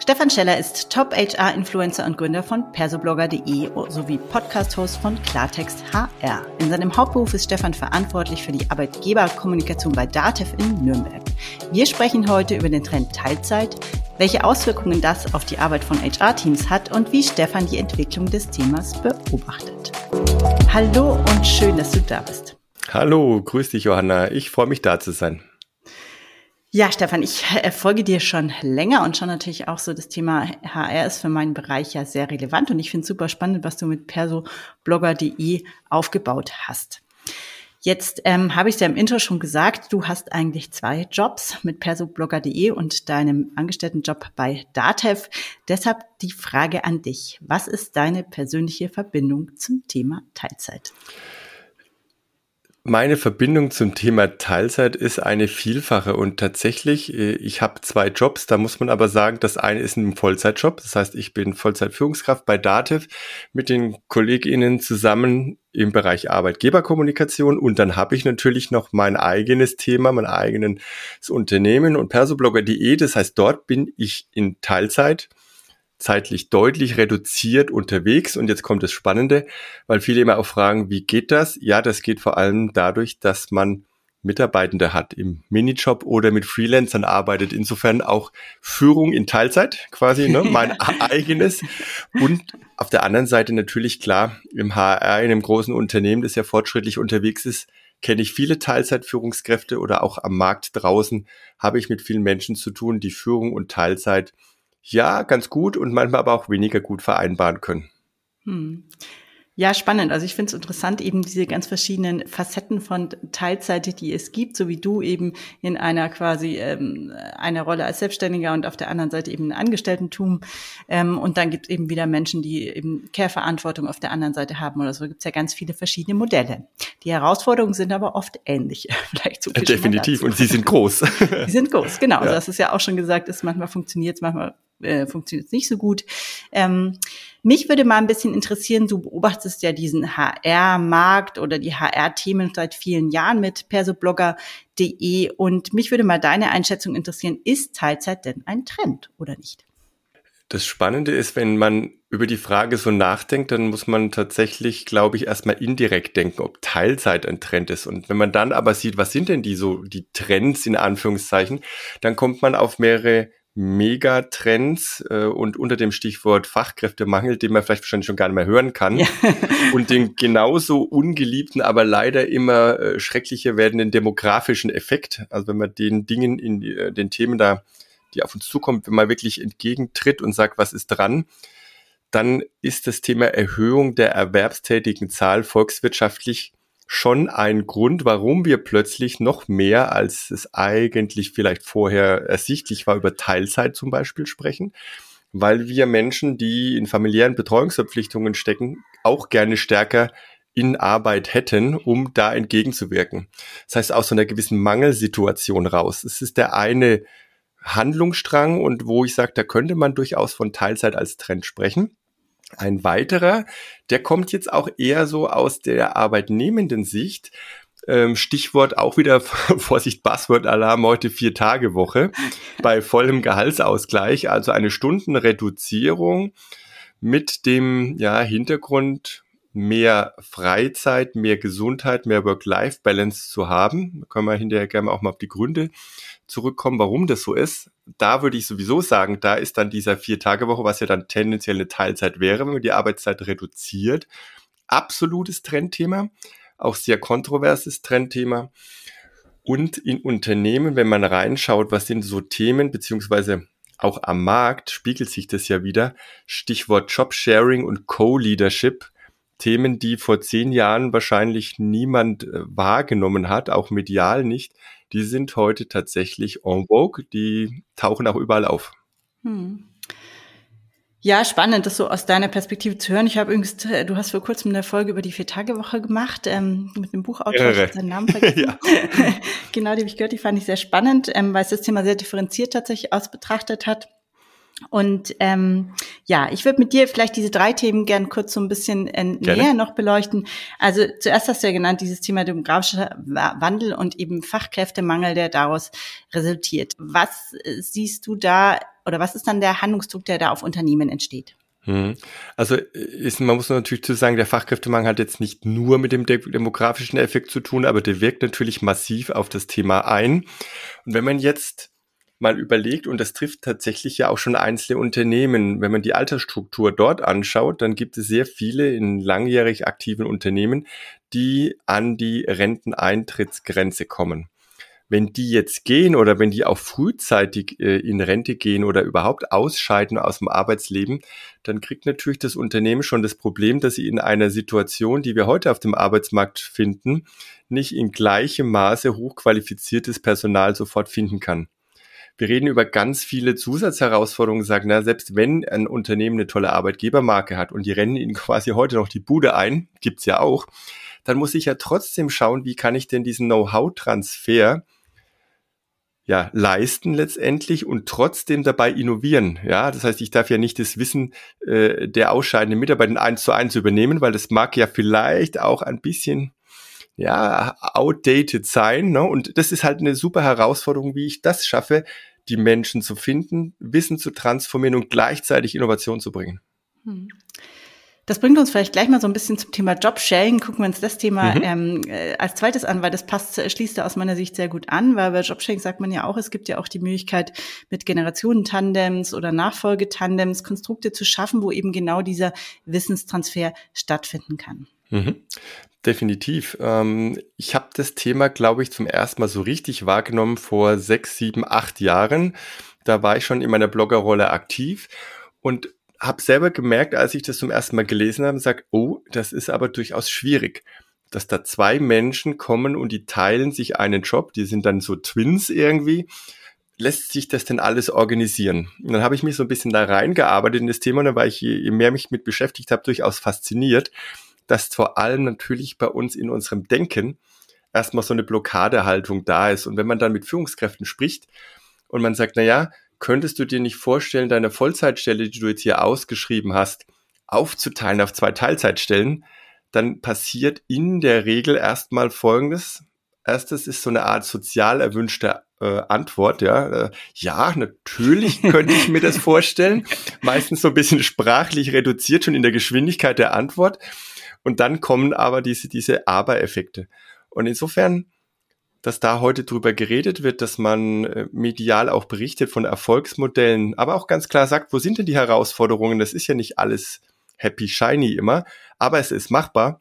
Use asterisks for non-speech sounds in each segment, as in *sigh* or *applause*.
Stefan Scheller ist Top-HR-Influencer und Gründer von persoblogger.de sowie Podcast-Host von Klartext HR. In seinem Hauptberuf ist Stefan verantwortlich für die Arbeitgeberkommunikation bei Datev in Nürnberg. Wir sprechen heute über den Trend Teilzeit, welche Auswirkungen das auf die Arbeit von HR-Teams hat und wie Stefan die Entwicklung des Themas beobachtet. Hallo und schön, dass du da bist. Hallo, grüß dich, Johanna. Ich freue mich, da zu sein. Ja, Stefan, ich folge dir schon länger und schon natürlich auch so das Thema HR ist für meinen Bereich ja sehr relevant und ich finde es super spannend, was du mit persoblogger.de aufgebaut hast. Jetzt ähm, habe ich es ja im Intro schon gesagt, du hast eigentlich zwei Jobs mit persoblogger.de und deinem Angestelltenjob bei Datev. Deshalb die Frage an dich. Was ist deine persönliche Verbindung zum Thema Teilzeit? Meine Verbindung zum Thema Teilzeit ist eine vielfache und tatsächlich, äh, ich habe zwei Jobs, da muss man aber sagen, das eine ist ein Vollzeitjob, das heißt, ich bin Vollzeitführungskraft bei Dativ mit den KollegInnen zusammen im Bereich Arbeitgeberkommunikation. Und dann habe ich natürlich noch mein eigenes Thema, mein eigenes Unternehmen und persoblogger.de, das heißt, dort bin ich in Teilzeit zeitlich deutlich reduziert unterwegs. Und jetzt kommt das Spannende, weil viele immer auch fragen, wie geht das? Ja, das geht vor allem dadurch, dass man Mitarbeitende hat im Minijob oder mit Freelancern arbeitet. Insofern auch Führung in Teilzeit quasi, ne? *laughs* mein eigenes. Und auf der anderen Seite natürlich klar, im HR, in einem großen Unternehmen, das ja fortschrittlich unterwegs ist, kenne ich viele Teilzeitführungskräfte oder auch am Markt draußen habe ich mit vielen Menschen zu tun, die Führung und Teilzeit ja ganz gut und manchmal aber auch weniger gut vereinbaren können. Hm. Ja, spannend. Also ich finde es interessant, eben diese ganz verschiedenen Facetten von Teilzeit, die es gibt, so wie du eben in einer quasi ähm, einer Rolle als Selbstständiger und auf der anderen Seite eben ein Angestelltentum. Ähm, und dann gibt es eben wieder Menschen, die eben Care-Verantwortung auf der anderen Seite haben oder so. Gibt es ja ganz viele verschiedene Modelle. Die Herausforderungen sind aber oft ähnlich. *laughs* Vielleicht so Definitiv. Und sie sind groß. *laughs* sie sind groß, genau. Ja. Also das ist ja auch schon gesagt, ist manchmal funktioniert es, manchmal äh, funktioniert nicht so gut. Ähm, mich würde mal ein bisschen interessieren, du beobachtest ja diesen HR-Markt oder die HR-Themen seit vielen Jahren mit persoblogger.de und mich würde mal deine Einschätzung interessieren, ist Teilzeit denn ein Trend oder nicht? Das Spannende ist, wenn man über die Frage so nachdenkt, dann muss man tatsächlich, glaube ich, erstmal indirekt denken, ob Teilzeit ein Trend ist. Und wenn man dann aber sieht, was sind denn die so, die Trends in Anführungszeichen, dann kommt man auf mehrere Megatrends äh, und unter dem Stichwort Fachkräftemangel, den man vielleicht wahrscheinlich schon gar nicht mehr hören kann, ja. *laughs* und den genauso ungeliebten, aber leider immer äh, schrecklicher werdenden demografischen Effekt. Also wenn man den Dingen in äh, den Themen da, die auf uns zukommen, wenn man wirklich entgegentritt und sagt, was ist dran, dann ist das Thema Erhöhung der erwerbstätigen Zahl volkswirtschaftlich schon ein Grund, warum wir plötzlich noch mehr, als es eigentlich vielleicht vorher ersichtlich war, über Teilzeit zum Beispiel sprechen, weil wir Menschen, die in familiären Betreuungsverpflichtungen stecken, auch gerne stärker in Arbeit hätten, um da entgegenzuwirken. Das heißt, aus so einer gewissen Mangelsituation raus. Es ist der eine Handlungsstrang und wo ich sage, da könnte man durchaus von Teilzeit als Trend sprechen. Ein weiterer, der kommt jetzt auch eher so aus der arbeitnehmenden Sicht. Ähm, Stichwort auch wieder *laughs* Vorsicht Buzzword-Alarm heute vier Tage Woche *laughs* bei vollem Gehaltsausgleich, also eine Stundenreduzierung mit dem ja, Hintergrund mehr Freizeit, mehr Gesundheit, mehr Work-Life-Balance zu haben. Da können wir hinterher gerne auch mal auf die Gründe zurückkommen, warum das so ist. Da würde ich sowieso sagen, da ist dann dieser Vier-Tage-Woche, was ja dann tendenziell eine Teilzeit wäre, wenn man die Arbeitszeit reduziert. Absolutes Trendthema, auch sehr kontroverses Trendthema. Und in Unternehmen, wenn man reinschaut, was sind so Themen, beziehungsweise auch am Markt spiegelt sich das ja wieder. Stichwort Jobsharing und Co-Leadership Themen, die vor zehn Jahren wahrscheinlich niemand äh, wahrgenommen hat, auch medial nicht, die sind heute tatsächlich en vogue, die tauchen auch überall auf. Hm. Ja, spannend, das so aus deiner Perspektive zu hören. Ich habe übrigens, äh, du hast vor kurzem eine Folge über die Vier-Tage-Woche gemacht, ähm, mit einem Buchautor, ich seinen Namen vergessen. *laughs* *laughs* genau, die habe ich gehört, die fand ich sehr spannend, ähm, weil es das Thema sehr differenziert tatsächlich aus betrachtet hat. Und ähm, ja, ich würde mit dir vielleicht diese drei Themen gern kurz so ein bisschen äh, näher noch beleuchten. Also zuerst hast du ja genannt dieses Thema demografischer Wandel und eben Fachkräftemangel, der daraus resultiert. Was äh, siehst du da oder was ist dann der Handlungsdruck, der da auf Unternehmen entsteht? Hm. Also ist, man muss natürlich zu sagen, der Fachkräftemangel hat jetzt nicht nur mit dem demografischen Effekt zu tun, aber der wirkt natürlich massiv auf das Thema ein. Und wenn man jetzt mal überlegt, und das trifft tatsächlich ja auch schon einzelne Unternehmen, wenn man die Altersstruktur dort anschaut, dann gibt es sehr viele in langjährig aktiven Unternehmen, die an die Renteneintrittsgrenze kommen. Wenn die jetzt gehen oder wenn die auch frühzeitig äh, in Rente gehen oder überhaupt ausscheiden aus dem Arbeitsleben, dann kriegt natürlich das Unternehmen schon das Problem, dass sie in einer Situation, die wir heute auf dem Arbeitsmarkt finden, nicht in gleichem Maße hochqualifiziertes Personal sofort finden kann wir reden über ganz viele Zusatzherausforderungen, sagen, na, selbst wenn ein Unternehmen eine tolle Arbeitgebermarke hat und die rennen ihnen *laughs* quasi heute noch die Bude ein, gibt's ja auch, dann muss ich ja trotzdem schauen, wie kann ich denn diesen Know-how-Transfer ja, leisten letztendlich und trotzdem dabei innovieren. Ja, das heißt, ich darf ja nicht das Wissen äh, der ausscheidenden Mitarbeiter eins zu eins übernehmen, weil das mag ja vielleicht auch ein bisschen ja, outdated sein. Ne? Und das ist halt eine super Herausforderung, wie ich das schaffe, die Menschen zu finden, Wissen zu transformieren und gleichzeitig Innovation zu bringen. Hm. Das bringt uns vielleicht gleich mal so ein bisschen zum Thema Jobsharing. Gucken wir uns das Thema mhm. ähm, äh, als zweites an, weil das passt, äh, schließt da aus meiner Sicht sehr gut an, weil bei Jobsharing sagt man ja auch, es gibt ja auch die Möglichkeit, mit Generationentandems oder Nachfolgetandems Konstrukte zu schaffen, wo eben genau dieser Wissenstransfer stattfinden kann. Mhm. Definitiv. Ähm, ich habe das Thema, glaube ich, zum ersten Mal so richtig wahrgenommen vor sechs, sieben, acht Jahren. Da war ich schon in meiner Bloggerrolle aktiv und habe selber gemerkt, als ich das zum ersten Mal gelesen habe, sag, oh, das ist aber durchaus schwierig, dass da zwei Menschen kommen und die teilen sich einen Job, die sind dann so Twins irgendwie. Lässt sich das denn alles organisieren? Und dann habe ich mich so ein bisschen da reingearbeitet in das Thema und dann war ich, je mehr mich mit beschäftigt habe, durchaus fasziniert dass vor allem natürlich bei uns in unserem Denken erstmal so eine Blockadehaltung da ist. Und wenn man dann mit Führungskräften spricht und man sagt, na ja, könntest du dir nicht vorstellen, deine Vollzeitstelle, die du jetzt hier ausgeschrieben hast, aufzuteilen auf zwei Teilzeitstellen, dann passiert in der Regel erstmal Folgendes. Erstes ist so eine Art sozial erwünschte äh, Antwort, ja. Äh, ja, natürlich *laughs* könnte ich mir das vorstellen. Meistens so ein bisschen sprachlich reduziert schon in der Geschwindigkeit der Antwort. Und dann kommen aber diese, diese Aber-Effekte. Und insofern, dass da heute drüber geredet wird, dass man äh, medial auch berichtet von Erfolgsmodellen, aber auch ganz klar sagt, wo sind denn die Herausforderungen? Das ist ja nicht alles happy shiny immer, aber es ist machbar,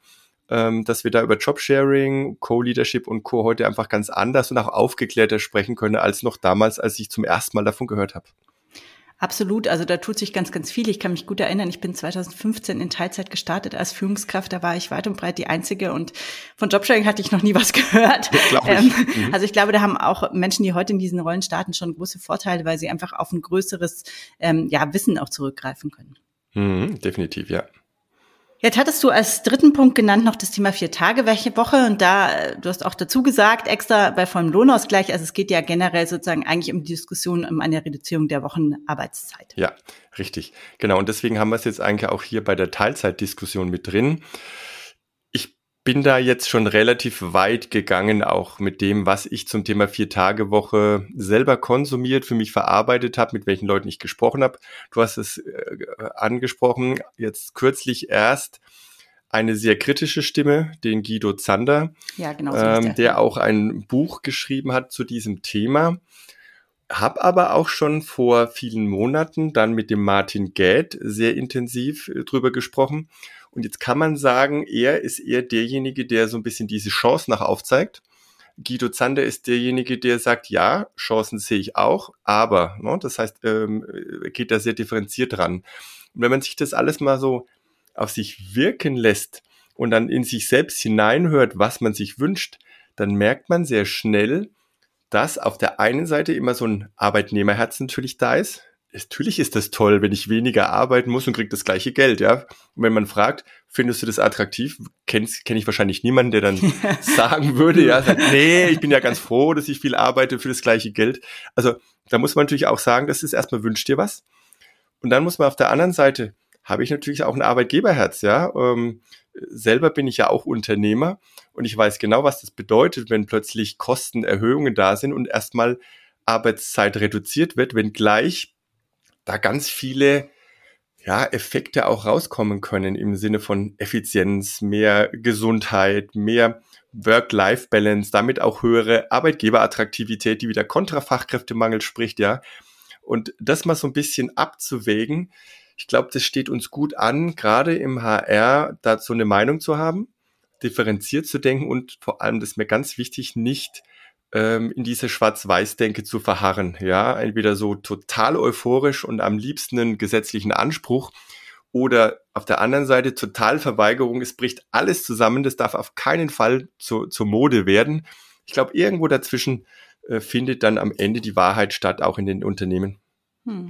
ähm, dass wir da über Jobsharing, Co-Leadership und Co. heute einfach ganz anders und auch aufgeklärter sprechen können als noch damals, als ich zum ersten Mal davon gehört habe. Absolut, also da tut sich ganz, ganz viel. Ich kann mich gut erinnern, ich bin 2015 in Teilzeit gestartet als Führungskraft. Da war ich weit und breit die Einzige und von Jobsharing hatte ich noch nie *laughs* was gehört. Ähm, mhm. Also ich glaube, da haben auch Menschen, die heute in diesen Rollen starten, schon große Vorteile, weil sie einfach auf ein größeres ähm, ja, Wissen auch zurückgreifen können. Mhm, definitiv, ja. Jetzt hattest du als dritten Punkt genannt noch das Thema Vier-Tage-Woche und da, äh, du hast auch dazu gesagt, extra bei vollem Lohnausgleich, also es geht ja generell sozusagen eigentlich um die Diskussion um eine Reduzierung der Wochenarbeitszeit. Ja, richtig. Genau. Und deswegen haben wir es jetzt eigentlich auch hier bei der Teilzeitdiskussion mit drin bin da jetzt schon relativ weit gegangen, auch mit dem, was ich zum Thema Vier-Tage-Woche selber konsumiert, für mich verarbeitet habe, mit welchen Leuten ich gesprochen habe. Du hast es äh, angesprochen, jetzt kürzlich erst eine sehr kritische Stimme, den Guido Zander, ja, genau so ähm, der, der auch ein Buch geschrieben hat zu diesem Thema. Hab aber auch schon vor vielen Monaten dann mit dem Martin Gäd sehr intensiv äh, drüber gesprochen. Und jetzt kann man sagen, er ist eher derjenige, der so ein bisschen diese Chance nach aufzeigt. Guido Zander ist derjenige, der sagt, ja, Chancen sehe ich auch, aber, ne, das heißt, ähm, geht da sehr differenziert dran. Und wenn man sich das alles mal so auf sich wirken lässt und dann in sich selbst hineinhört, was man sich wünscht, dann merkt man sehr schnell, dass auf der einen Seite immer so ein Arbeitnehmerherz natürlich da ist, natürlich ist das toll, wenn ich weniger arbeiten muss und kriege das gleiche Geld, ja. Und wenn man fragt, findest du das attraktiv, kenne kenn ich wahrscheinlich niemanden, der dann *laughs* sagen würde, ja, sagt, nee, ich bin ja ganz froh, dass ich viel arbeite für das gleiche Geld. Also da muss man natürlich auch sagen, das ist erstmal wünscht dir was. Und dann muss man auf der anderen Seite, habe ich natürlich auch ein Arbeitgeberherz, ja. Ähm, selber bin ich ja auch Unternehmer und ich weiß genau, was das bedeutet, wenn plötzlich Kostenerhöhungen da sind und erstmal Arbeitszeit reduziert wird, wenn gleich da ganz viele ja, Effekte auch rauskommen können im Sinne von Effizienz, mehr Gesundheit, mehr Work-Life-Balance, damit auch höhere Arbeitgeberattraktivität, die wieder kontra Fachkräftemangel spricht, ja. Und das mal so ein bisschen abzuwägen, ich glaube, das steht uns gut an, gerade im HR dazu eine Meinung zu haben, differenziert zu denken und vor allem, das ist mir ganz wichtig, nicht ähm, in diese Schwarz-Weiß-Denke zu verharren. Ja, entweder so total euphorisch und am liebsten einen gesetzlichen Anspruch oder auf der anderen Seite total Verweigerung, es bricht alles zusammen, das darf auf keinen Fall zu, zur Mode werden. Ich glaube, irgendwo dazwischen äh, findet dann am Ende die Wahrheit statt, auch in den Unternehmen. Hm.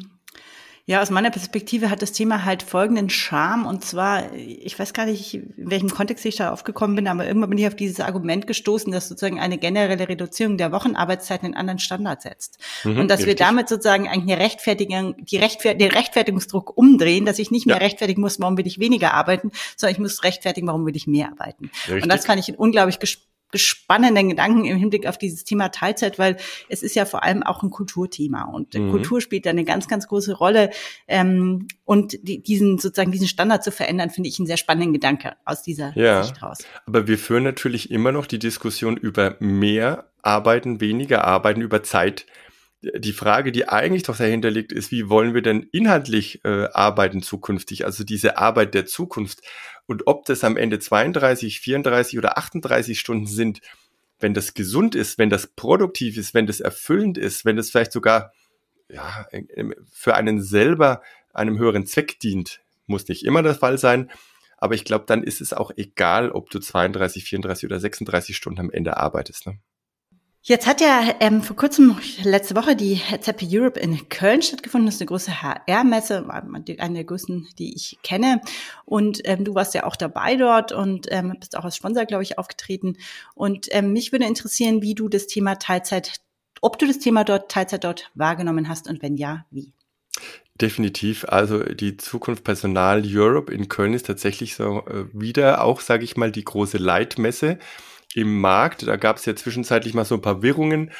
Ja, aus meiner Perspektive hat das Thema halt folgenden Charme. Und zwar, ich weiß gar nicht, in welchem Kontext ich da aufgekommen bin, aber irgendwann bin ich auf dieses Argument gestoßen, dass sozusagen eine generelle Reduzierung der Wochenarbeitszeit einen anderen Standard setzt. Mhm, und dass richtig. wir damit sozusagen eigentlich eine Rechtfertigung, die Rechtfer den Rechtfertigungsdruck umdrehen, dass ich nicht mehr ja. rechtfertigen muss, warum will ich weniger arbeiten, sondern ich muss rechtfertigen, warum will ich mehr arbeiten. Richtig. Und das fand ich unglaublich gespannt spannenden Gedanken im Hinblick auf dieses Thema Teilzeit, weil es ist ja vor allem auch ein Kulturthema und mhm. Kultur spielt da eine ganz, ganz große Rolle. Ähm, und die, diesen sozusagen diesen Standard zu verändern, finde ich einen sehr spannenden Gedanke aus dieser ja, Sicht raus. Aber wir führen natürlich immer noch die Diskussion über mehr Arbeiten, weniger Arbeiten, über Zeit die Frage, die eigentlich doch dahinter liegt, ist, wie wollen wir denn inhaltlich äh, arbeiten zukünftig, also diese Arbeit der Zukunft. Und ob das am Ende 32, 34 oder 38 Stunden sind, wenn das gesund ist, wenn das produktiv ist, wenn das erfüllend ist, wenn das vielleicht sogar ja, für einen selber einem höheren Zweck dient, muss nicht immer der Fall sein. Aber ich glaube, dann ist es auch egal, ob du 32, 34 oder 36 Stunden am Ende arbeitest. Ne? Jetzt hat ja ähm, vor kurzem, letzte Woche, die ZP Europe in Köln stattgefunden. Das ist eine große HR-Messe, eine der größten, die ich kenne. Und ähm, du warst ja auch dabei dort und ähm, bist auch als Sponsor, glaube ich, aufgetreten. Und ähm, mich würde interessieren, wie du das Thema Teilzeit, ob du das Thema dort, Teilzeit dort wahrgenommen hast und wenn ja, wie. Definitiv. Also die Zukunft Personal Europe in Köln ist tatsächlich so äh, wieder auch, sage ich mal, die große Leitmesse im Markt. Da gab es ja zwischenzeitlich mal so ein paar Wirrungen.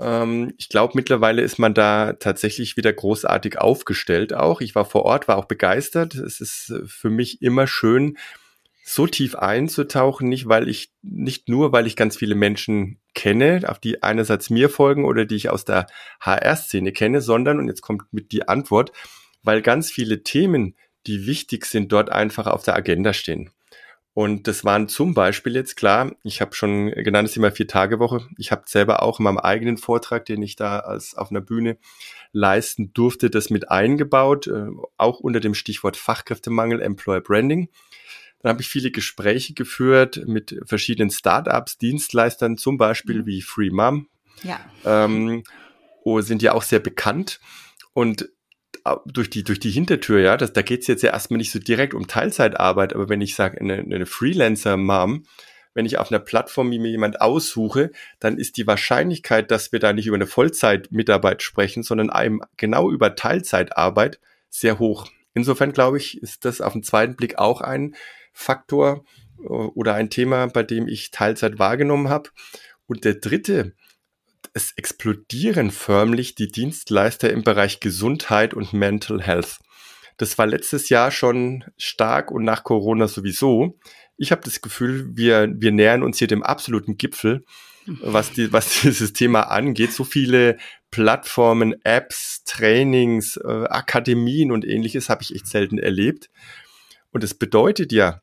Ähm, ich glaube, mittlerweile ist man da tatsächlich wieder großartig aufgestellt auch. Ich war vor Ort, war auch begeistert. Es ist äh, für mich immer schön, so tief einzutauchen, nicht weil ich, nicht nur, weil ich ganz viele Menschen kenne, auf die einerseits mir folgen oder die ich aus der HR-Szene kenne, sondern, und jetzt kommt mit die Antwort, weil ganz viele Themen, die wichtig sind, dort einfach auf der Agenda stehen. Und das waren zum Beispiel jetzt klar, ich habe schon genannt, es ist immer Vier-Tage-Woche. Ich habe selber auch in meinem eigenen Vortrag, den ich da als auf einer Bühne leisten durfte, das mit eingebaut, äh, auch unter dem Stichwort Fachkräftemangel, Employer Branding. Dann habe ich viele Gespräche geführt mit verschiedenen Startups, Dienstleistern, zum Beispiel mhm. wie Free Mom. Ja. Ähm, sind ja auch sehr bekannt. Und durch die, durch die Hintertür, ja, das, da geht's jetzt ja erstmal nicht so direkt um Teilzeitarbeit, aber wenn ich sage, eine, eine Freelancer-Mom, wenn ich auf einer Plattform mir jemand aussuche, dann ist die Wahrscheinlichkeit, dass wir da nicht über eine Vollzeitmitarbeit sprechen, sondern einem genau über Teilzeitarbeit sehr hoch. Insofern glaube ich, ist das auf den zweiten Blick auch ein Faktor äh, oder ein Thema, bei dem ich Teilzeit wahrgenommen habe. Und der dritte es explodieren förmlich die Dienstleister im Bereich Gesundheit und Mental Health. Das war letztes Jahr schon stark und nach Corona sowieso. Ich habe das Gefühl, wir, wir nähern uns hier dem absoluten Gipfel, was, die, was *laughs* dieses Thema angeht. So viele Plattformen, Apps, Trainings, äh, Akademien und ähnliches habe ich echt selten erlebt. Und es bedeutet ja,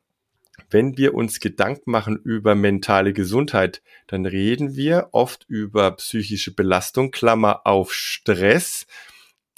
wenn wir uns Gedanken machen über mentale Gesundheit, dann reden wir oft über psychische Belastung, Klammer auf Stress,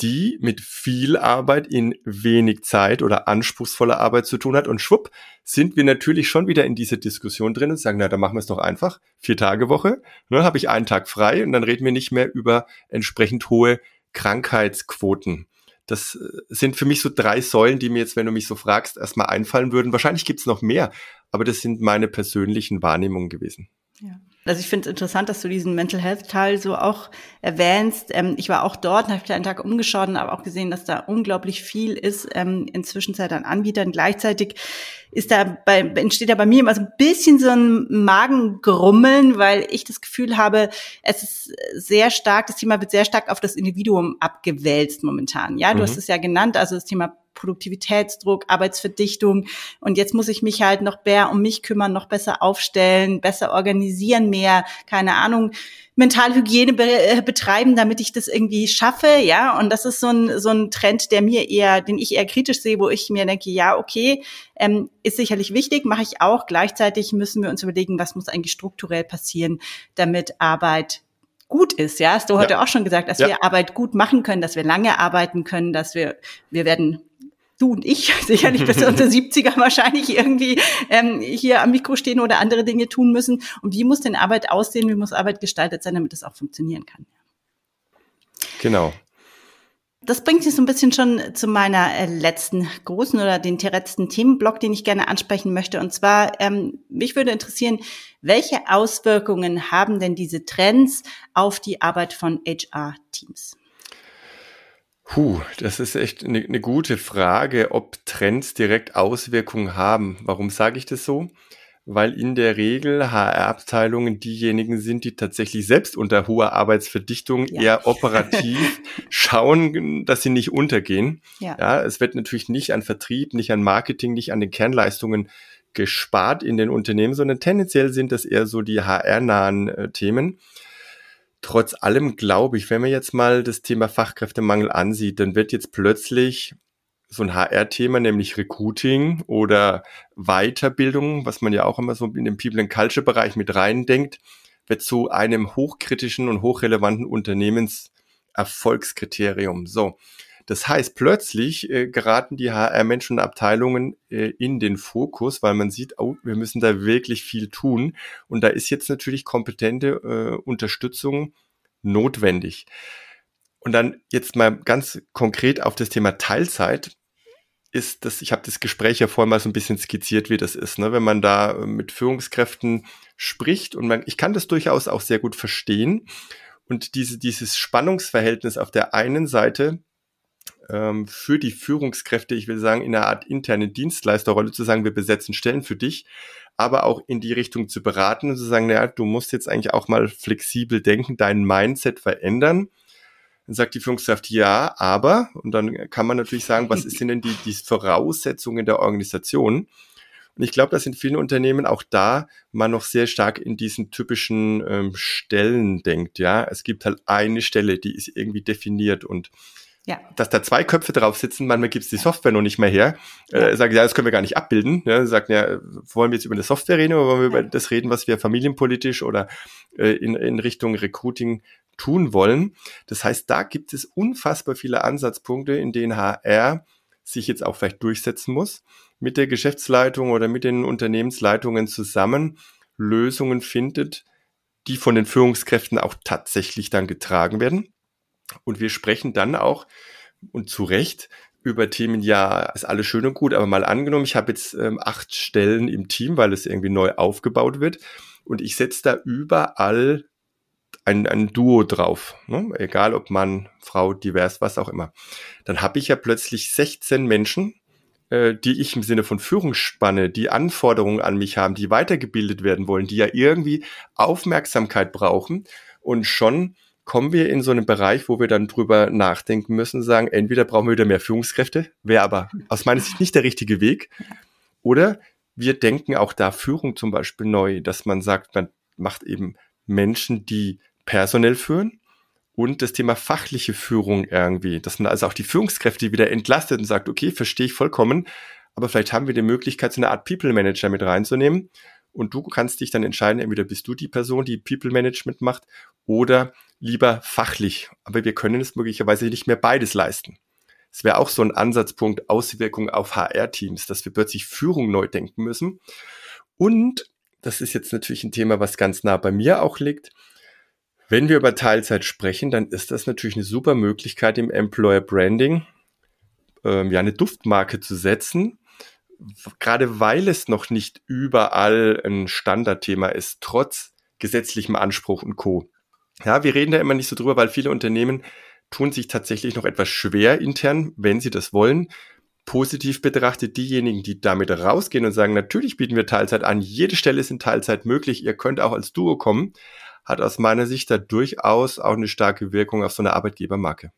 die mit viel Arbeit in wenig Zeit oder anspruchsvoller Arbeit zu tun hat. Und schwupp, sind wir natürlich schon wieder in dieser Diskussion drin und sagen, na, dann machen wir es doch einfach. Vier Tage Woche, ne, habe ich einen Tag frei und dann reden wir nicht mehr über entsprechend hohe Krankheitsquoten. Das äh, sind für mich so drei Säulen, die mir jetzt, wenn du mich so fragst, erstmal einfallen würden. Wahrscheinlich gibt's noch mehr, aber das sind meine persönlichen Wahrnehmungen gewesen. Ja. Also ich finde es interessant, dass du diesen Mental Health Teil so auch erwähnst. Ähm, ich war auch dort, habe einen Tag umgeschaut und habe auch gesehen, dass da unglaublich viel ist ähm, inzwischen an Anbietern. Gleichzeitig ist da bei, entsteht da bei mir immer so ein bisschen so ein Magengrummeln, weil ich das Gefühl habe, es ist sehr stark, das Thema wird sehr stark auf das Individuum abgewälzt momentan. Ja, du mhm. hast es ja genannt, also das Thema Produktivitätsdruck, Arbeitsverdichtung. Und jetzt muss ich mich halt noch mehr um mich kümmern, noch besser aufstellen, besser organisieren, mehr, keine Ahnung, Mentalhygiene be äh, betreiben, damit ich das irgendwie schaffe, ja. Und das ist so ein, so ein Trend, der mir eher, den ich eher kritisch sehe, wo ich mir denke, ja, okay, ähm, ist sicherlich wichtig, mache ich auch. Gleichzeitig müssen wir uns überlegen, was muss eigentlich strukturell passieren, damit Arbeit gut ist, ja, hast du heute ja. auch schon gesagt, dass ja. wir Arbeit gut machen können, dass wir lange arbeiten können, dass wir, wir werden du und ich *laughs* sicherlich bis unter *laughs* 70er wahrscheinlich irgendwie ähm, hier am Mikro stehen oder andere Dinge tun müssen. Und wie muss denn Arbeit aussehen, wie muss Arbeit gestaltet sein, damit es auch funktionieren kann? Genau. Das bringt sich so ein bisschen schon zu meiner äh, letzten großen oder den letzten Themenblock, den ich gerne ansprechen möchte. Und zwar, ähm, mich würde interessieren, welche Auswirkungen haben denn diese Trends auf die Arbeit von HR-Teams? Puh, das ist echt eine, eine gute Frage, ob Trends direkt Auswirkungen haben. Warum sage ich das so? Weil in der Regel HR-Abteilungen diejenigen sind, die tatsächlich selbst unter hoher Arbeitsverdichtung ja. eher operativ *laughs* schauen, dass sie nicht untergehen. Ja. ja, es wird natürlich nicht an Vertrieb, nicht an Marketing, nicht an den Kernleistungen gespart in den Unternehmen, sondern tendenziell sind das eher so die HR-nahen äh, Themen. Trotz allem glaube ich, wenn man jetzt mal das Thema Fachkräftemangel ansieht, dann wird jetzt plötzlich so ein HR-Thema, nämlich Recruiting oder Weiterbildung, was man ja auch immer so in den People and Culture Bereich mit reindenkt, wird zu einem hochkritischen und hochrelevanten Unternehmenserfolgskriterium. So. Das heißt, plötzlich äh, geraten die HR-Menschen und Abteilungen äh, in den Fokus, weil man sieht, oh, wir müssen da wirklich viel tun. Und da ist jetzt natürlich kompetente äh, Unterstützung notwendig. Und dann jetzt mal ganz konkret auf das Thema Teilzeit ist das, ich habe das Gespräch ja vorhin mal so ein bisschen skizziert, wie das ist, ne? wenn man da äh, mit Führungskräften spricht und man, ich kann das durchaus auch sehr gut verstehen. Und diese, dieses Spannungsverhältnis auf der einen Seite ähm, für die Führungskräfte, ich will sagen, in einer Art interne Dienstleisterrolle zu sagen, wir besetzen Stellen für dich, aber auch in die Richtung zu beraten und zu sagen, naja, du musst jetzt eigentlich auch mal flexibel denken, dein Mindset verändern. Dann sagt die Führungskraft ja, aber, und dann kann man natürlich sagen, was sind denn die, die Voraussetzungen der Organisation? Und ich glaube, dass in vielen Unternehmen auch da man noch sehr stark in diesen typischen ähm, Stellen denkt. Ja, es gibt halt eine Stelle, die ist irgendwie definiert und ja. Dass da zwei Köpfe drauf sitzen, manchmal gibt's die Software noch nicht mehr her. Ja. Äh, sagen, ja, das können wir gar nicht abbilden. Ja, sagen, ja, wollen wir jetzt über eine Software reden oder wollen wir über das reden, was wir familienpolitisch oder äh, in, in Richtung Recruiting tun wollen? Das heißt, da gibt es unfassbar viele Ansatzpunkte, in denen HR sich jetzt auch vielleicht durchsetzen muss, mit der Geschäftsleitung oder mit den Unternehmensleitungen zusammen Lösungen findet, die von den Führungskräften auch tatsächlich dann getragen werden und wir sprechen dann auch, und zu Recht, über Themen, ja, ist alles schön und gut, aber mal angenommen, ich habe jetzt ähm, acht Stellen im Team, weil es irgendwie neu aufgebaut wird und ich setze da überall ein, ein Duo drauf, ne? egal ob Mann, Frau, divers, was auch immer. Dann habe ich ja plötzlich 16 Menschen, äh, die ich im Sinne von Führungsspanne, die Anforderungen an mich haben, die weitergebildet werden wollen, die ja irgendwie Aufmerksamkeit brauchen und schon kommen wir in so einen Bereich, wo wir dann drüber nachdenken müssen, sagen, entweder brauchen wir wieder mehr Führungskräfte, wäre aber aus meiner Sicht nicht der richtige Weg, oder wir denken auch da Führung zum Beispiel neu, dass man sagt, man macht eben Menschen, die personell führen und das Thema fachliche Führung irgendwie, dass man also auch die Führungskräfte wieder entlastet und sagt, okay, verstehe ich vollkommen, aber vielleicht haben wir die Möglichkeit, so eine Art People Manager mit reinzunehmen. Und du kannst dich dann entscheiden, entweder bist du die Person, die People Management macht oder lieber fachlich. Aber wir können es möglicherweise nicht mehr beides leisten. Es wäre auch so ein Ansatzpunkt Auswirkungen auf HR-Teams, dass wir plötzlich Führung neu denken müssen. Und das ist jetzt natürlich ein Thema, was ganz nah bei mir auch liegt. Wenn wir über Teilzeit sprechen, dann ist das natürlich eine super Möglichkeit im Employer Branding, ähm, ja, eine Duftmarke zu setzen gerade weil es noch nicht überall ein Standardthema ist, trotz gesetzlichem Anspruch und Co. Ja, wir reden da immer nicht so drüber, weil viele Unternehmen tun sich tatsächlich noch etwas schwer intern, wenn sie das wollen. Positiv betrachtet diejenigen, die damit rausgehen und sagen, natürlich bieten wir Teilzeit an, jede Stelle ist in Teilzeit möglich, ihr könnt auch als Duo kommen, hat aus meiner Sicht da durchaus auch eine starke Wirkung auf so eine Arbeitgebermarke.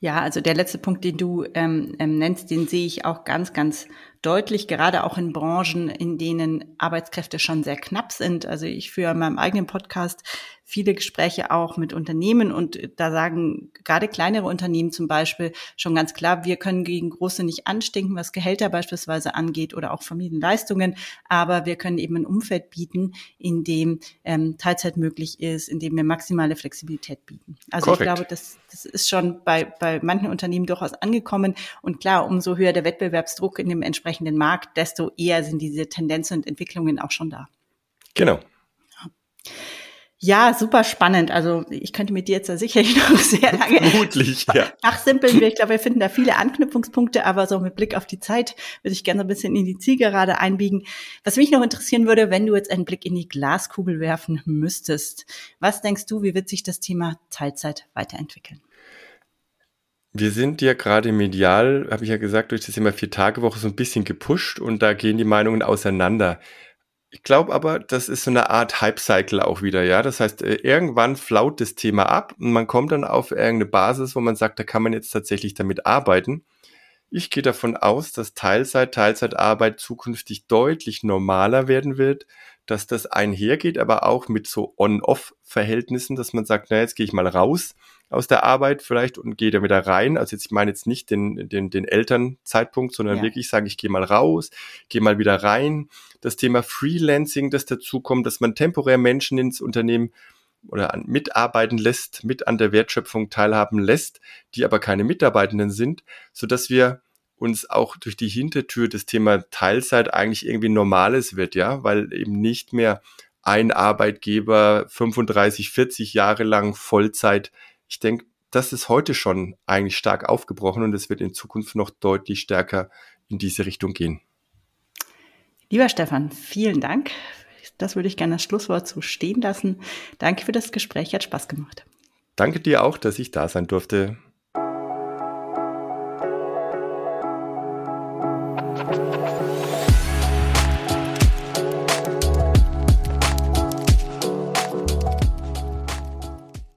Ja, also der letzte Punkt, den du ähm, ähm, nennst, den sehe ich auch ganz, ganz deutlich, gerade auch in Branchen, in denen Arbeitskräfte schon sehr knapp sind. Also ich führe in meinem eigenen Podcast viele Gespräche auch mit Unternehmen und da sagen gerade kleinere Unternehmen zum Beispiel schon ganz klar, wir können gegen große nicht anstinken, was Gehälter beispielsweise angeht oder auch Familienleistungen, aber wir können eben ein Umfeld bieten, in dem ähm, Teilzeit möglich ist, in dem wir maximale Flexibilität bieten. Also Korrekt. ich glaube, das, das ist schon bei, bei manchen Unternehmen durchaus angekommen und klar, umso höher der Wettbewerbsdruck in dem entsprechenden entsprechenden Markt, desto eher sind diese Tendenzen und Entwicklungen auch schon da. Genau. Ja, super spannend. Also ich könnte mit dir jetzt sicherlich *laughs* noch sehr lange Vermutlich, ja. nachsimpeln. Ich glaube, wir finden da viele Anknüpfungspunkte, aber so mit Blick auf die Zeit würde ich gerne ein bisschen in die Zielgerade einbiegen. Was mich noch interessieren würde, wenn du jetzt einen Blick in die Glaskugel werfen müsstest, was denkst du, wie wird sich das Thema Teilzeit weiterentwickeln? Wir sind ja gerade medial, habe ich ja gesagt, durch das Thema Vier-Tage-Woche so ein bisschen gepusht und da gehen die Meinungen auseinander. Ich glaube aber, das ist so eine Art Hype-Cycle auch wieder, ja. Das heißt, äh, irgendwann flaut das Thema ab und man kommt dann auf irgendeine Basis, wo man sagt, da kann man jetzt tatsächlich damit arbeiten. Ich gehe davon aus, dass Teilzeit, Teilzeitarbeit zukünftig deutlich normaler werden wird, dass das einhergeht, aber auch mit so On-Off-Verhältnissen, dass man sagt, na, jetzt gehe ich mal raus aus der Arbeit vielleicht und gehe da wieder rein. Also jetzt, ich meine jetzt nicht den, den, den Elternzeitpunkt, sondern ja. wirklich sagen, ich gehe mal raus, gehe mal wieder rein. Das Thema Freelancing, das dazu kommt, dass man temporär Menschen ins Unternehmen oder an, mitarbeiten lässt, mit an der Wertschöpfung teilhaben lässt, die aber keine Mitarbeitenden sind, so dass wir uns auch durch die Hintertür das Thema Teilzeit eigentlich irgendwie normales wird, ja, weil eben nicht mehr ein Arbeitgeber 35, 40 Jahre lang Vollzeit ich denke, das ist heute schon eigentlich stark aufgebrochen und es wird in Zukunft noch deutlich stärker in diese Richtung gehen. Lieber Stefan, vielen Dank. Das würde ich gerne als Schlusswort so stehen lassen. Danke für das Gespräch, hat Spaß gemacht. Danke dir auch, dass ich da sein durfte.